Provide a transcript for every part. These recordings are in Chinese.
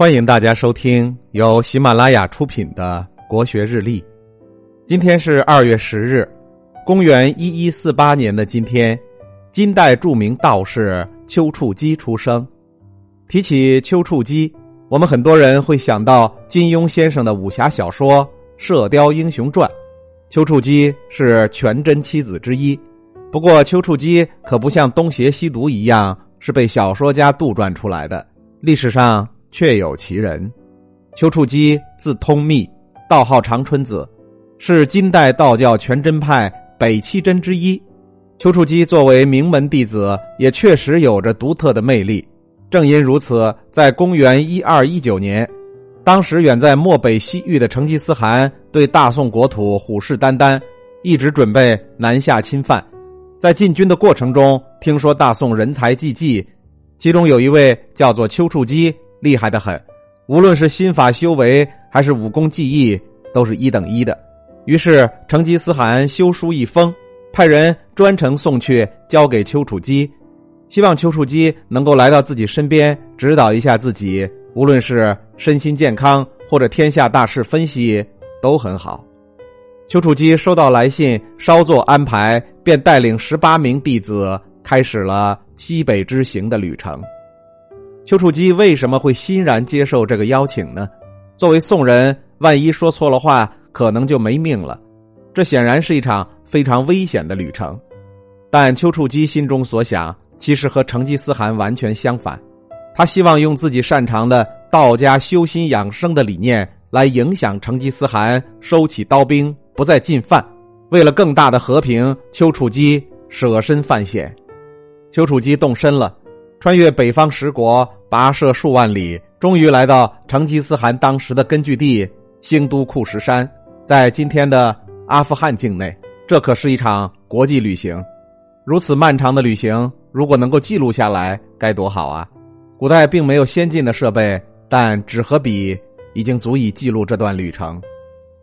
欢迎大家收听由喜马拉雅出品的《国学日历》。今天是二月十日，公元一一四八年的今天，金代著名道士丘处机出生。提起丘处机，我们很多人会想到金庸先生的武侠小说《射雕英雄传》。丘处机是全真七子之一，不过丘处机可不像东邪西毒一样是被小说家杜撰出来的，历史上。确有其人，丘处机字通密，道号长春子，是金代道教全真派北七真之一。丘处机作为名门弟子，也确实有着独特的魅力。正因如此，在公元一二一九年，当时远在漠北西域的成吉思汗对大宋国土虎视眈眈，一直准备南下侵犯。在进军的过程中，听说大宋人才济济，其中有一位叫做丘处机。厉害的很，无论是心法修为还是武功技艺，都是一等一的。于是成吉思汗修书一封，派人专程送去交给丘处机，希望丘处机能够来到自己身边，指导一下自己，无论是身心健康或者天下大事分析都很好。丘处机收到来信，稍作安排，便带领十八名弟子开始了西北之行的旅程。丘处机为什么会欣然接受这个邀请呢？作为宋人，万一说错了话，可能就没命了。这显然是一场非常危险的旅程。但丘处机心中所想，其实和成吉思汗完全相反。他希望用自己擅长的道家修心养生的理念，来影响成吉思汗收起刀兵，不再进犯。为了更大的和平，丘处机舍身犯险。丘处机动身了，穿越北方十国。跋涉数万里，终于来到成吉思汗当时的根据地兴都库什山，在今天的阿富汗境内。这可是一场国际旅行，如此漫长的旅行，如果能够记录下来，该多好啊！古代并没有先进的设备，但纸和笔已经足以记录这段旅程。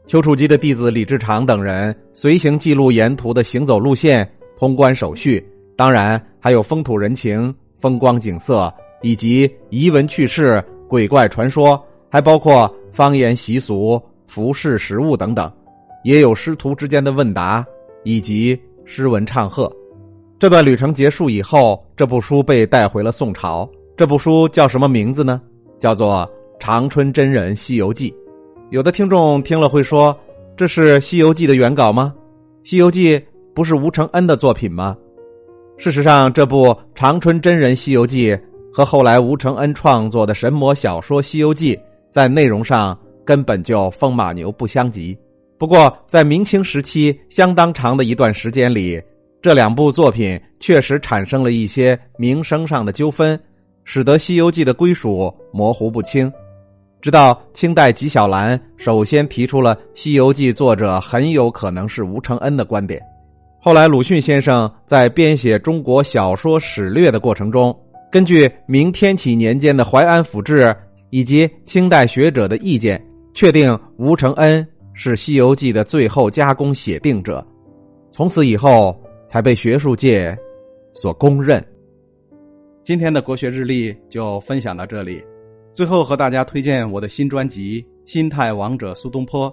丘处机的弟子李志长等人随行记录沿途的行走路线、通关手续，当然还有风土人情、风光景色。以及遗文趣事、鬼怪传说，还包括方言习俗、服饰食物等等，也有师徒之间的问答以及诗文唱和。这段旅程结束以后，这部书被带回了宋朝。这部书叫什么名字呢？叫做《长春真人西游记》。有的听众听了会说：“这是《西游记》的原稿吗？《西游记》不是吴承恩的作品吗？”事实上，这部《长春真人西游记》。和后来吴承恩创作的神魔小说《西游记》在内容上根本就风马牛不相及。不过，在明清时期相当长的一段时间里，这两部作品确实产生了一些名声上的纠纷，使得《西游记》的归属模糊不清。直到清代纪晓岚首先提出了《西游记》作者很有可能是吴承恩的观点，后来鲁迅先生在编写中国小说史略的过程中。根据明天启年间的《淮安府志》以及清代学者的意见，确定吴承恩是《西游记》的最后加工写定者，从此以后才被学术界所公认。今天的国学日历就分享到这里，最后和大家推荐我的新专辑《心态王者苏东坡》，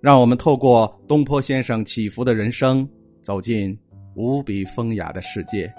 让我们透过东坡先生起伏的人生，走进无比风雅的世界。